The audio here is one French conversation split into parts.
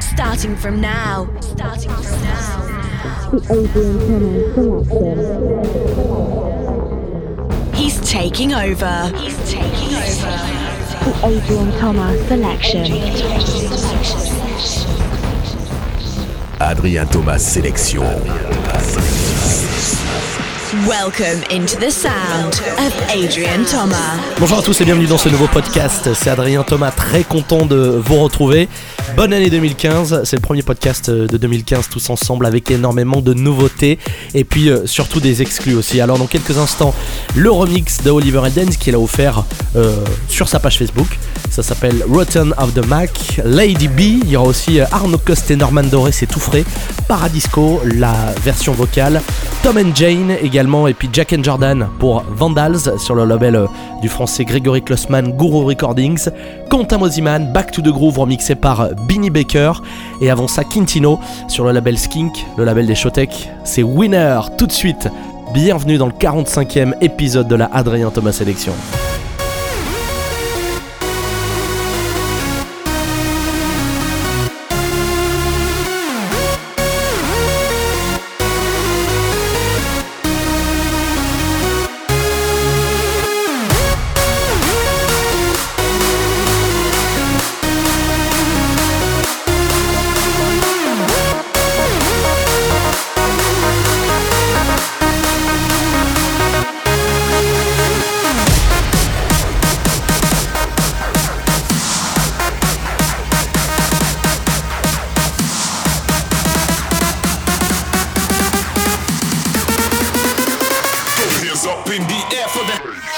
Starting from now. Starting from now. The Adrian Thomas selection. He's taking over. He's taking over. The Adrian Thomas selection. Adrien Thomas sélection. Welcome into the sound of Adrian Thomas. Bonjour à tous et bienvenue dans ce nouveau podcast. C'est Adrien Thomas, très content de vous retrouver. Bonne année 2015, c'est le premier podcast de 2015 tous ensemble avec énormément de nouveautés et puis euh, surtout des exclus aussi. Alors dans quelques instants, le remix de Oliver Eldens qu'il a offert euh, sur sa page Facebook. Ça s'appelle Rotten of the Mac, Lady B. Il y aura aussi euh, Arnaud Coste et Norman Doré, c'est tout frais. Paradisco, la version vocale. Tom and Jane également et puis Jack Jordan pour Vandals sur le label euh, du français Gregory Klossman, Guru Recordings. Quentin Mosiman, Back to the Groove remixé par Binny Baker. Et avant ça, Quintino sur le label Skink, le label des Showtech. C'est Winner tout de suite. Bienvenue dans le 45e épisode de la Adrien Thomas Sélection. For the.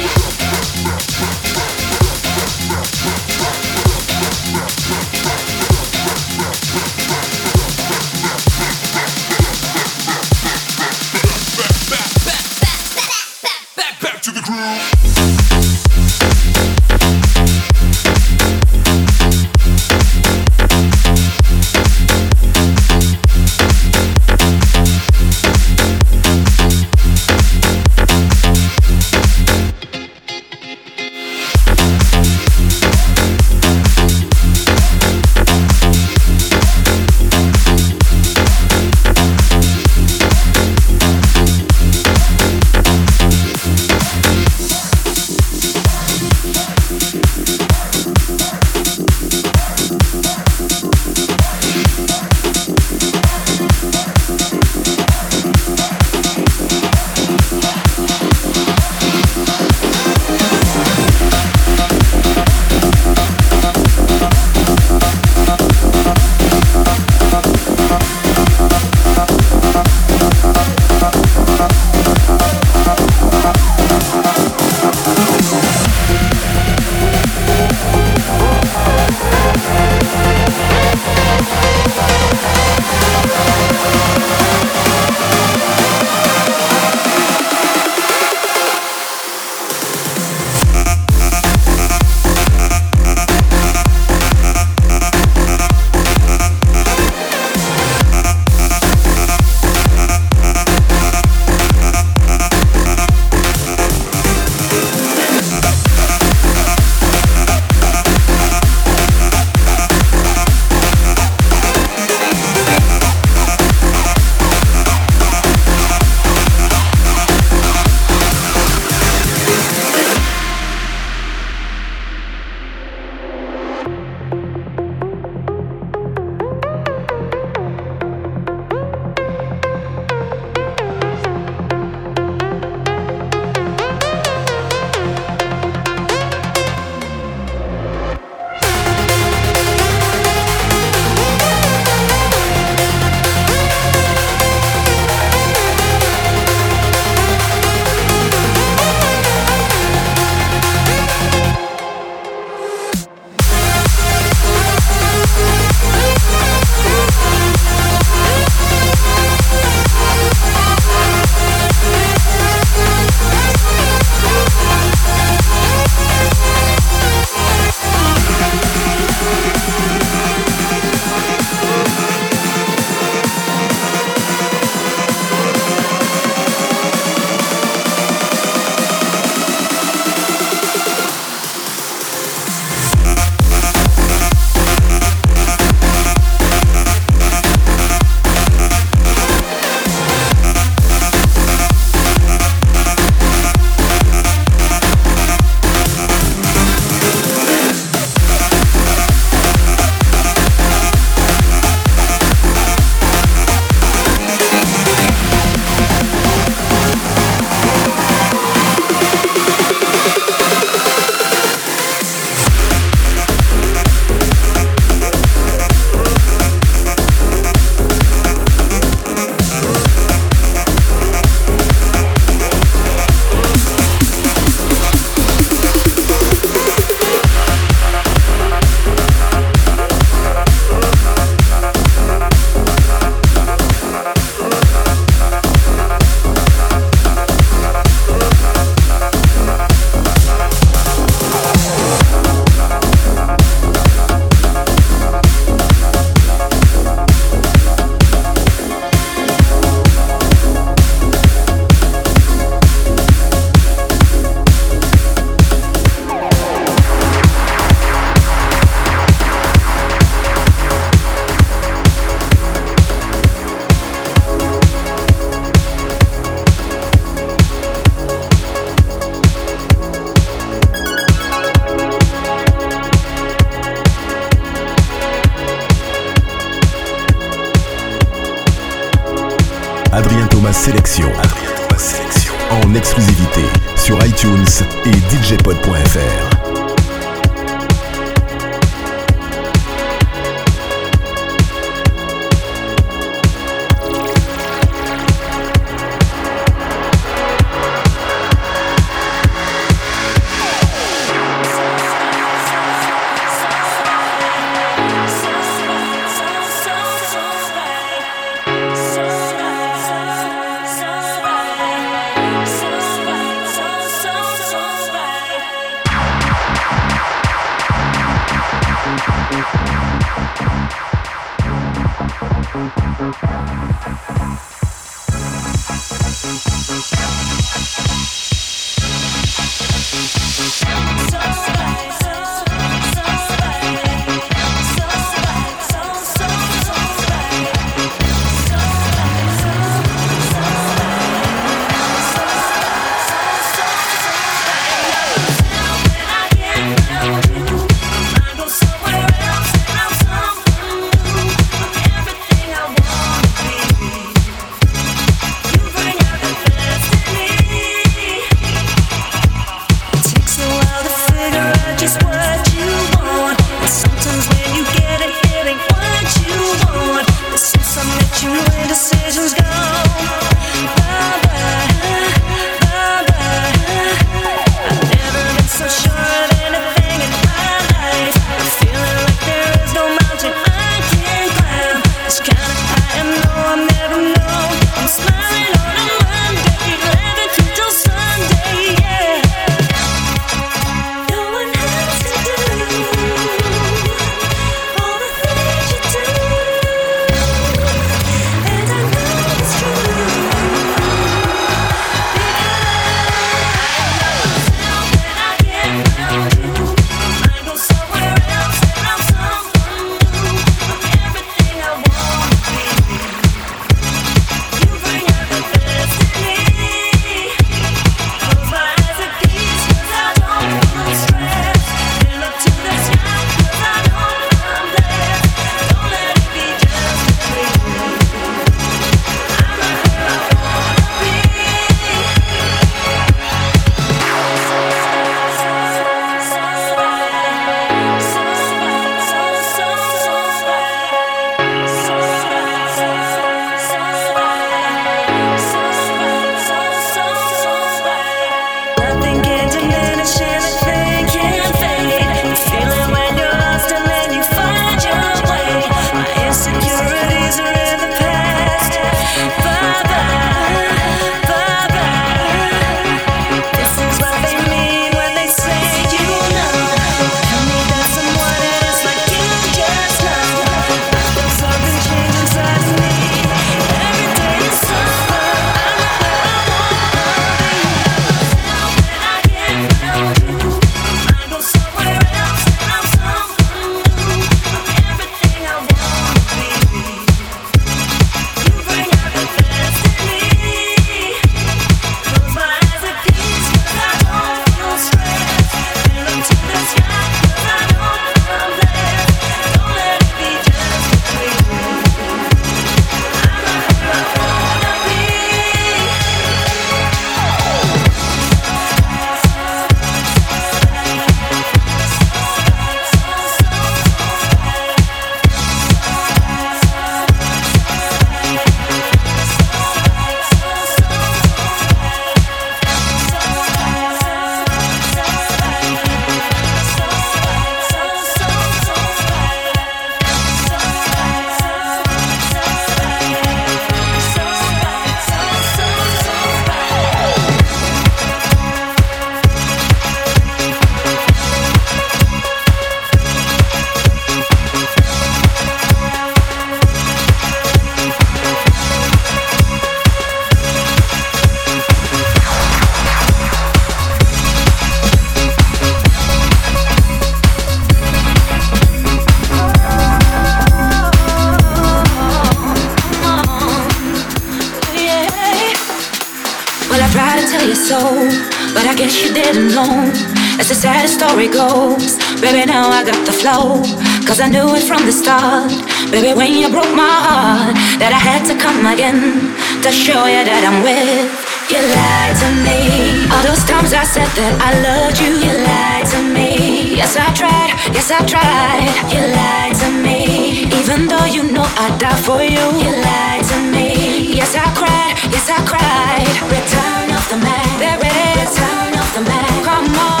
Cause I got the flow, 'cause I knew it from the start, baby, when you broke my heart, that I had to come again. to show you that I'm with. You lied to me. All those times I said that I loved you, you lied to me. Yes, I tried, yes, I tried. You lied to me. Even though you know I'd die for you, you lied to me. Yes, I cried, yes, I cried. Return of the man. There it is. Return of the man. Come on.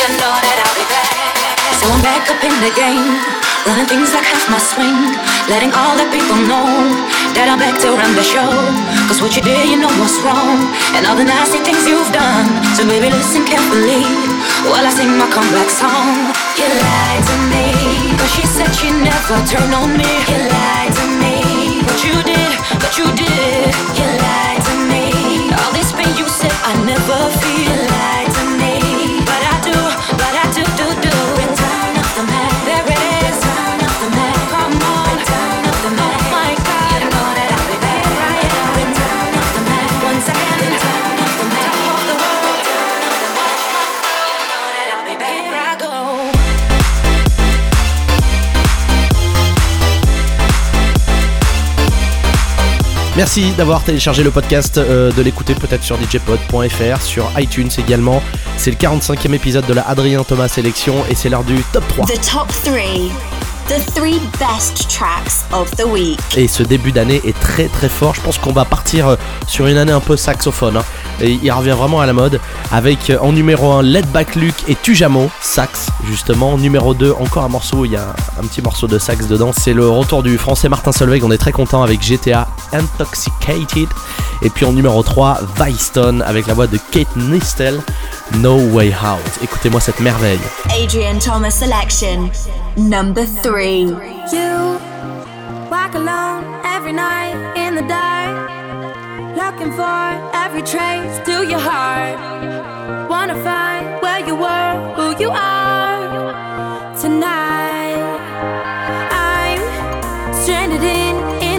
You know that I'll be back. So I'm back up in the game, running things like half my swing, letting all the people know that I'm back to run the show. Cause what you did, you know what's wrong, and all the nasty things you've done. So baby, listen carefully while I sing my comeback song. You lied to me, cause she said she never turned on me. You lied to me, but you did, but you did. You lied to me, all this pain you said I never feel. You Merci d'avoir téléchargé le podcast, euh, de l'écouter peut-être sur djpod.fr, sur iTunes également. C'est le 45e épisode de la Adrien Thomas Sélection et c'est l'heure du top 3. The top three. The three best tracks of the week. Et ce début d'année est très très fort. Je pense qu'on va partir euh, sur une année un peu saxophone. hein. Et il revient vraiment à la mode avec euh, en numéro 1 Let Back Luke et Tujamo, sax justement. Numéro 2, encore un morceau, il y a un, un petit morceau de sax dedans. C'est le retour du français Martin Solveig. On est très content avec GTA Intoxicated. Et puis en numéro 3, Vicestone avec la voix de Kate Nistel, No Way Out. Écoutez-moi cette merveille. Adrian Thomas selection. Number three. You walk alone every night in the dark, looking for every trace to your heart. Wanna find where you were, who you are tonight. I'm stranded in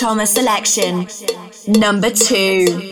Thomas selection. Number two.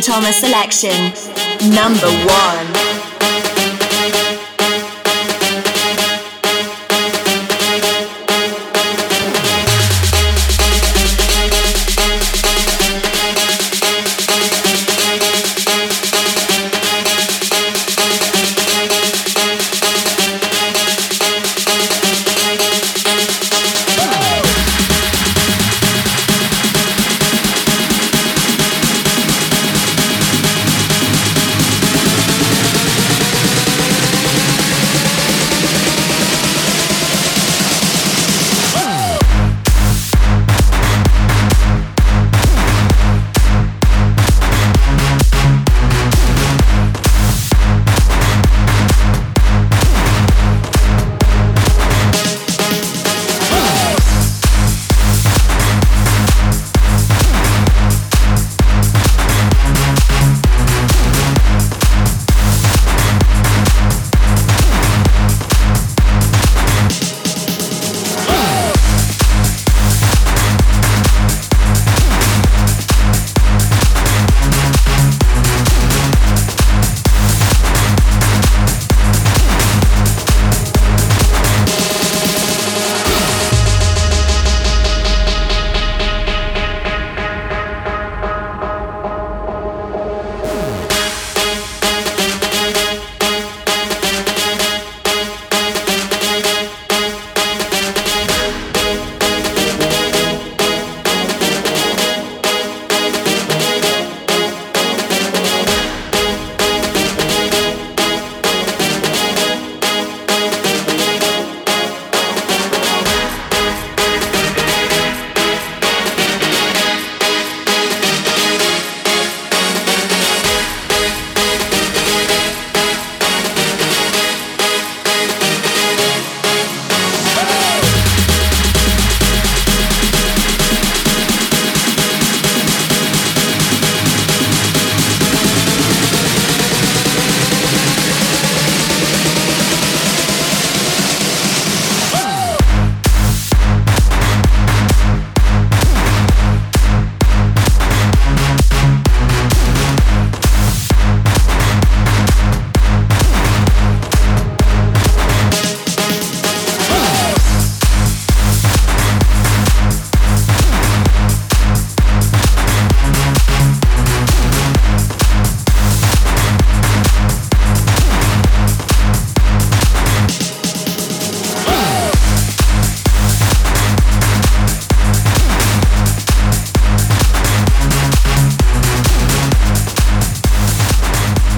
Thomas selection. Number one.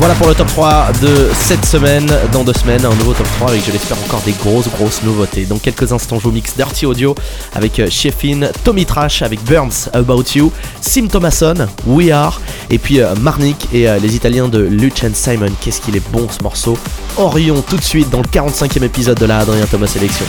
Voilà pour le top 3 de cette semaine. Dans deux semaines, un nouveau top 3 avec, je l'espère, encore des grosses, grosses nouveautés. Dans quelques instants, je vous mixe Dirty Audio avec euh, Sheffin, Tommy Trash avec Burns About You, Sim Thomason, We Are, et puis euh, Marnik et euh, les Italiens de Luch and Simon. Qu'est-ce qu'il est bon ce morceau. Orion tout de suite dans le 45e épisode de la Adrien Thomas Sélection.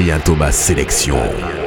Adrien Thomas Sélection.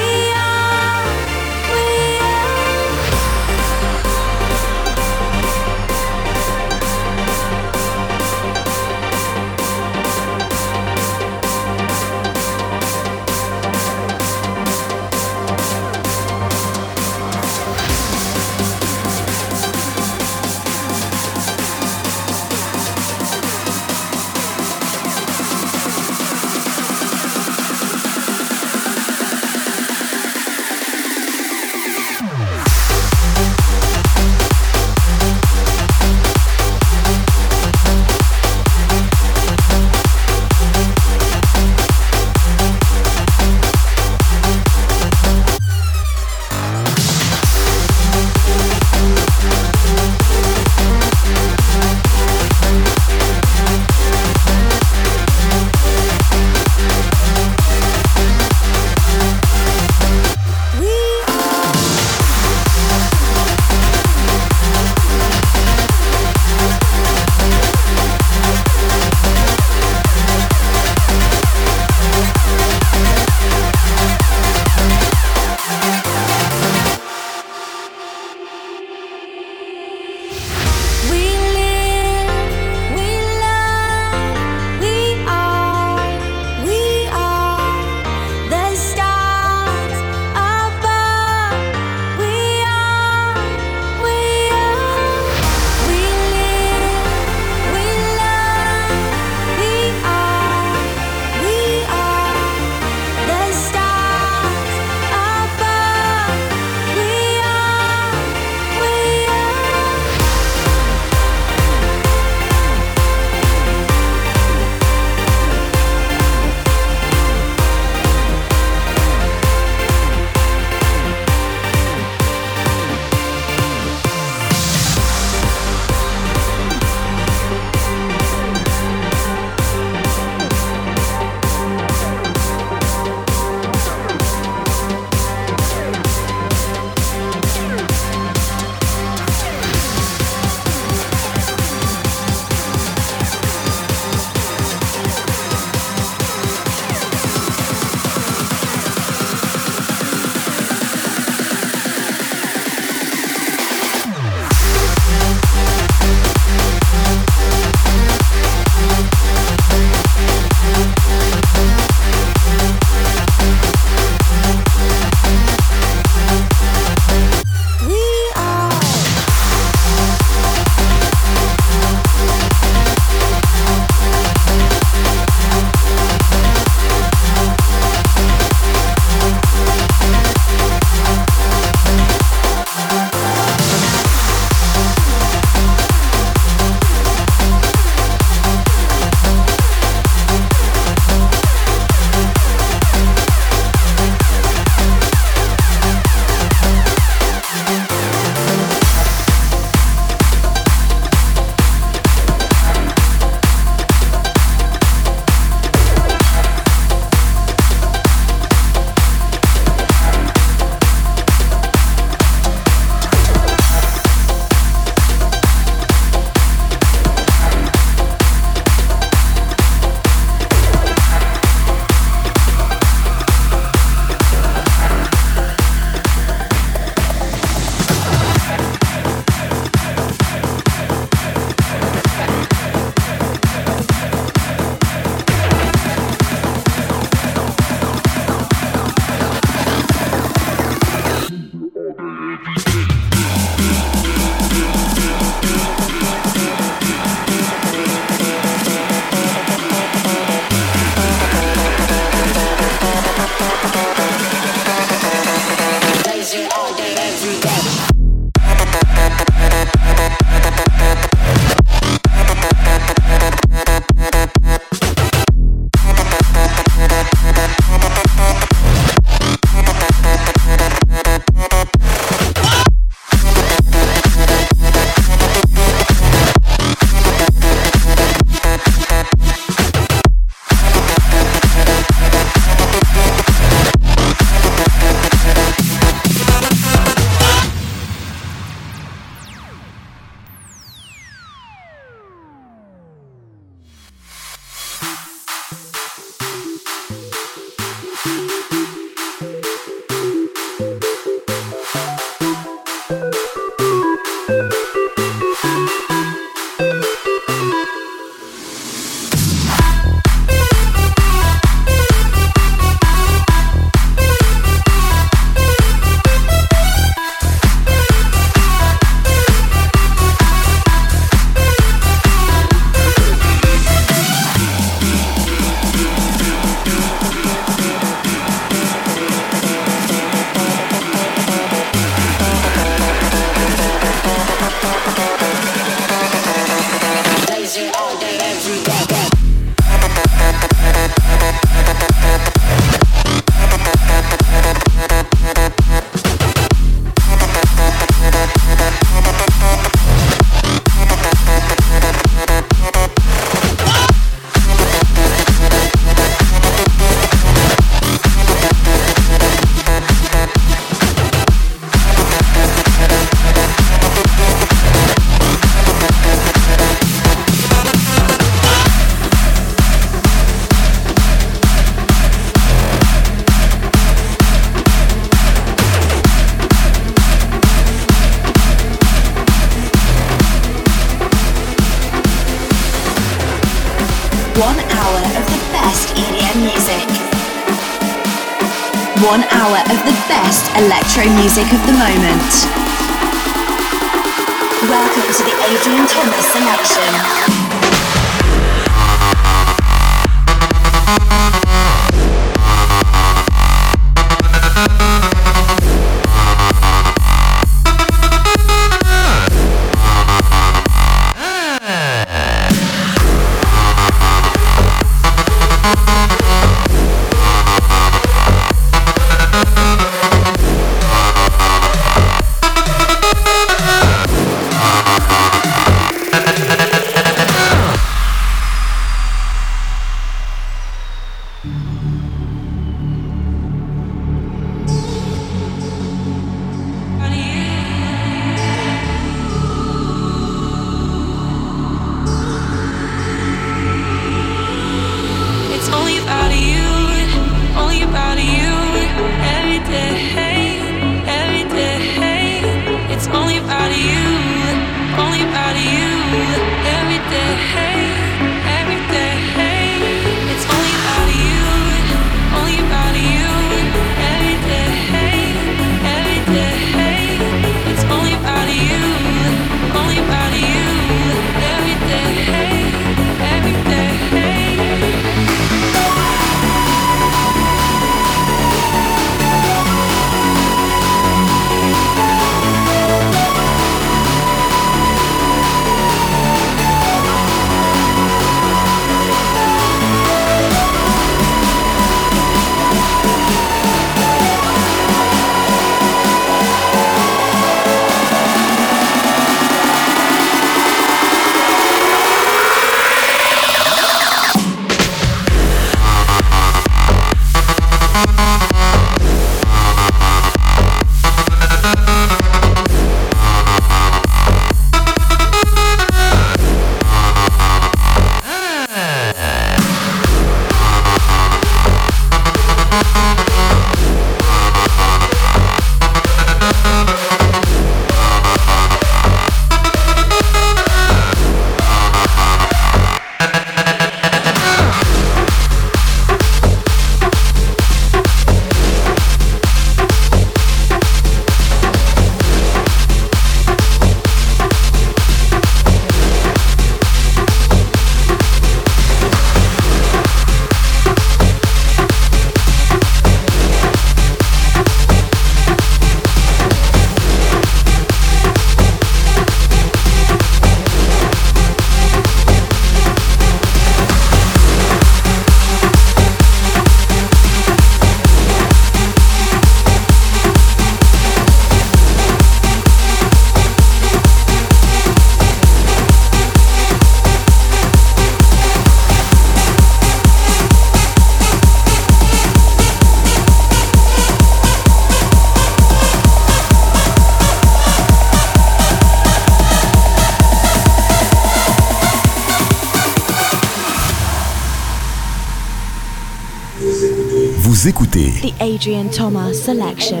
The Adrian Thomas Selection.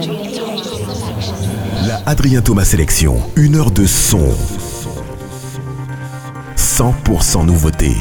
La Adrien Thomas Selection. Une heure de son. 100% nouveauté.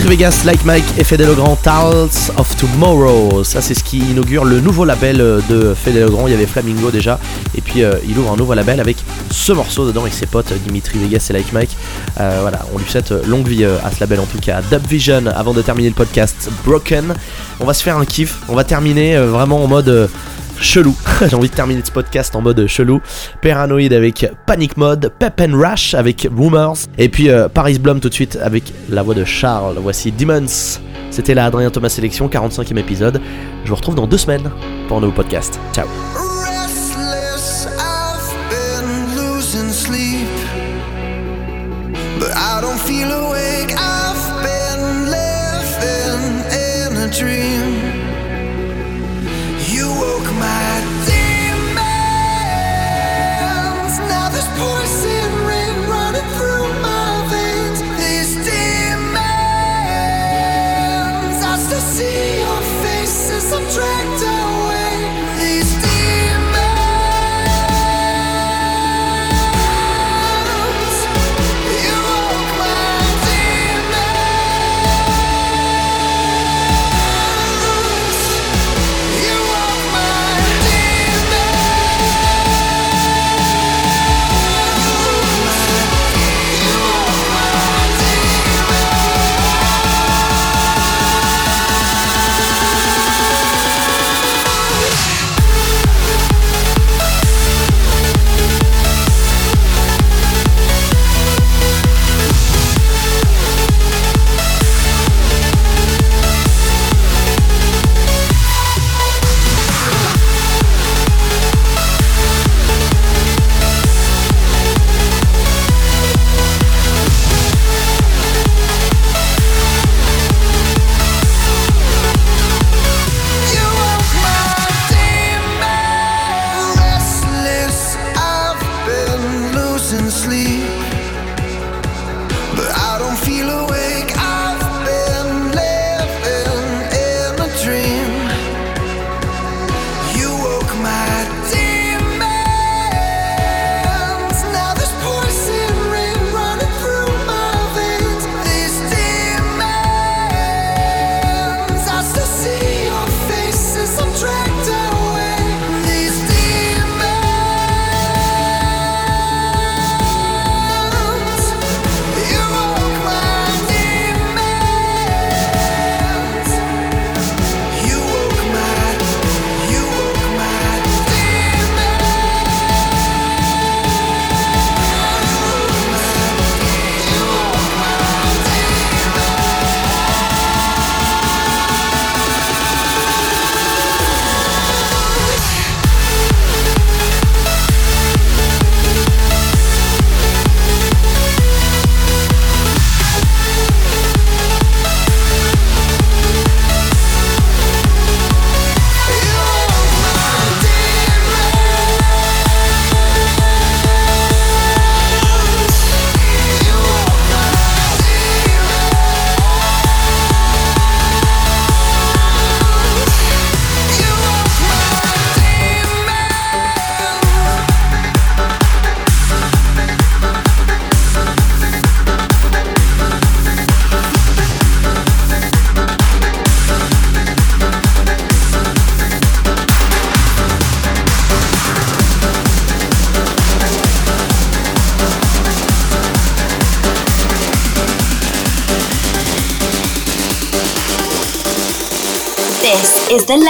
Dimitri Vegas, Like Mike et Fede Legrand, Tales of Tomorrow. Ça, c'est ce qui inaugure le nouveau label euh, de Fede Legrand. Il y avait Flamingo déjà, et puis euh, il ouvre un nouveau label avec ce morceau dedans avec ses potes Dimitri Vegas et Like Mike. Euh, voilà, on lui souhaite longue vie euh, à ce label en tout cas. Dub Vision, avant de terminer le podcast, Broken. On va se faire un kiff. On va terminer euh, vraiment en mode. Chelou. J'ai envie de terminer ce podcast en mode chelou. Paranoid avec Panic Mode, Pep and Rush avec Rumors, et puis euh, Paris Blum tout de suite avec la voix de Charles. Voici Demons. C'était la Adrien Thomas Sélection, 45e épisode. Je vous retrouve dans deux semaines pour un nouveau podcast. Ciao. Restless,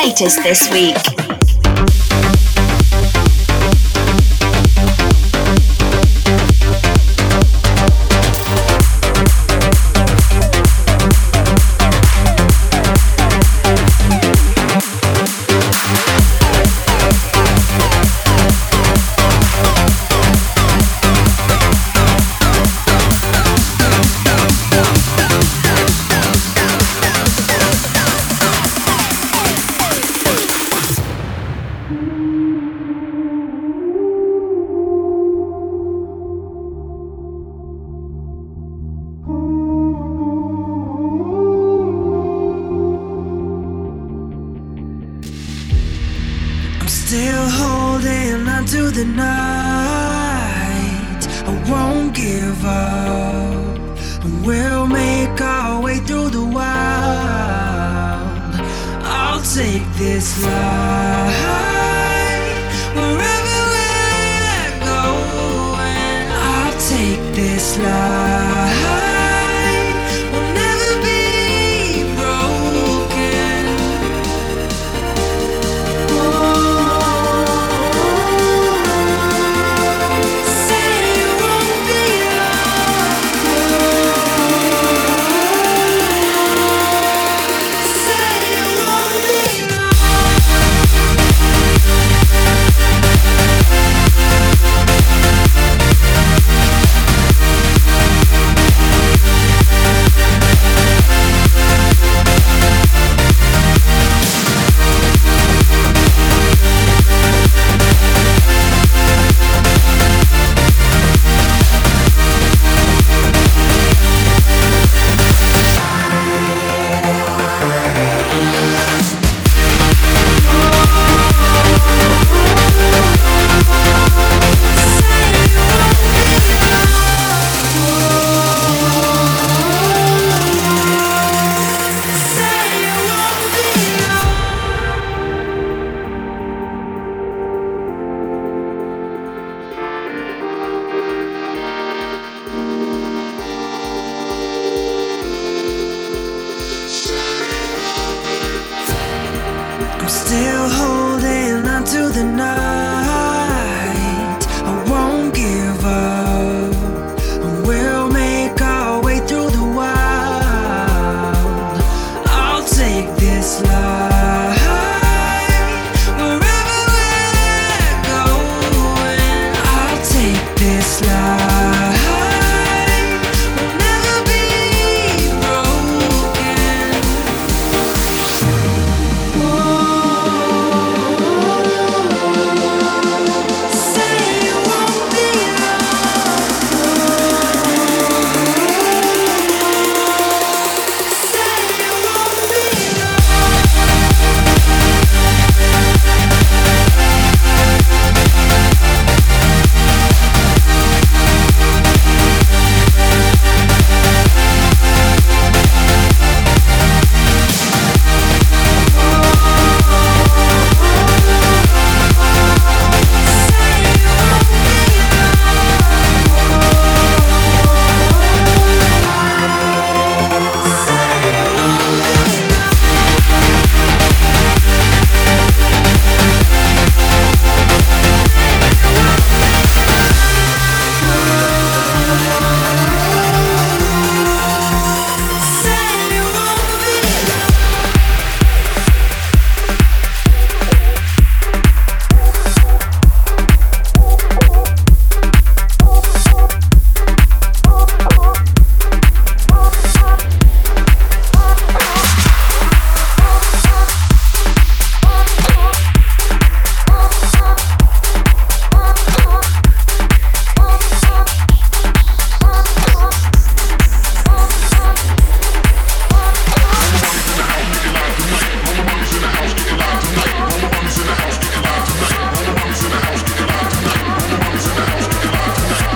latest this week. holding on to the night. I won't give up. We'll make our way through the wild. I'll take this life.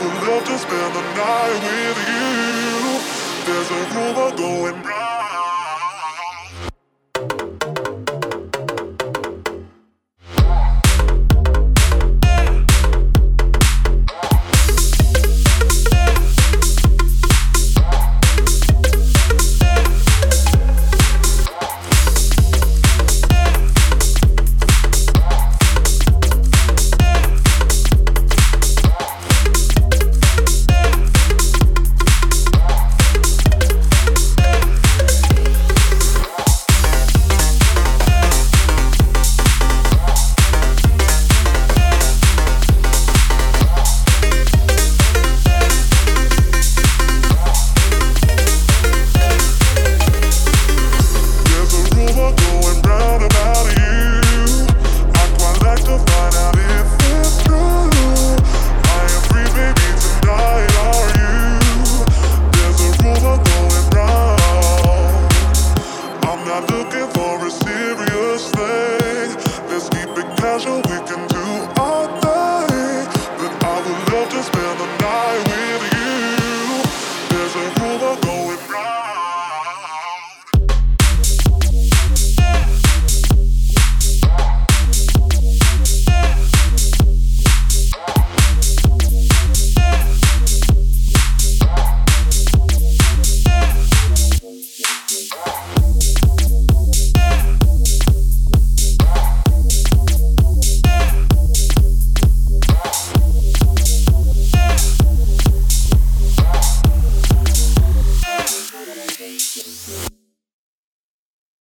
would love to spend the night with you. There's a rumor going.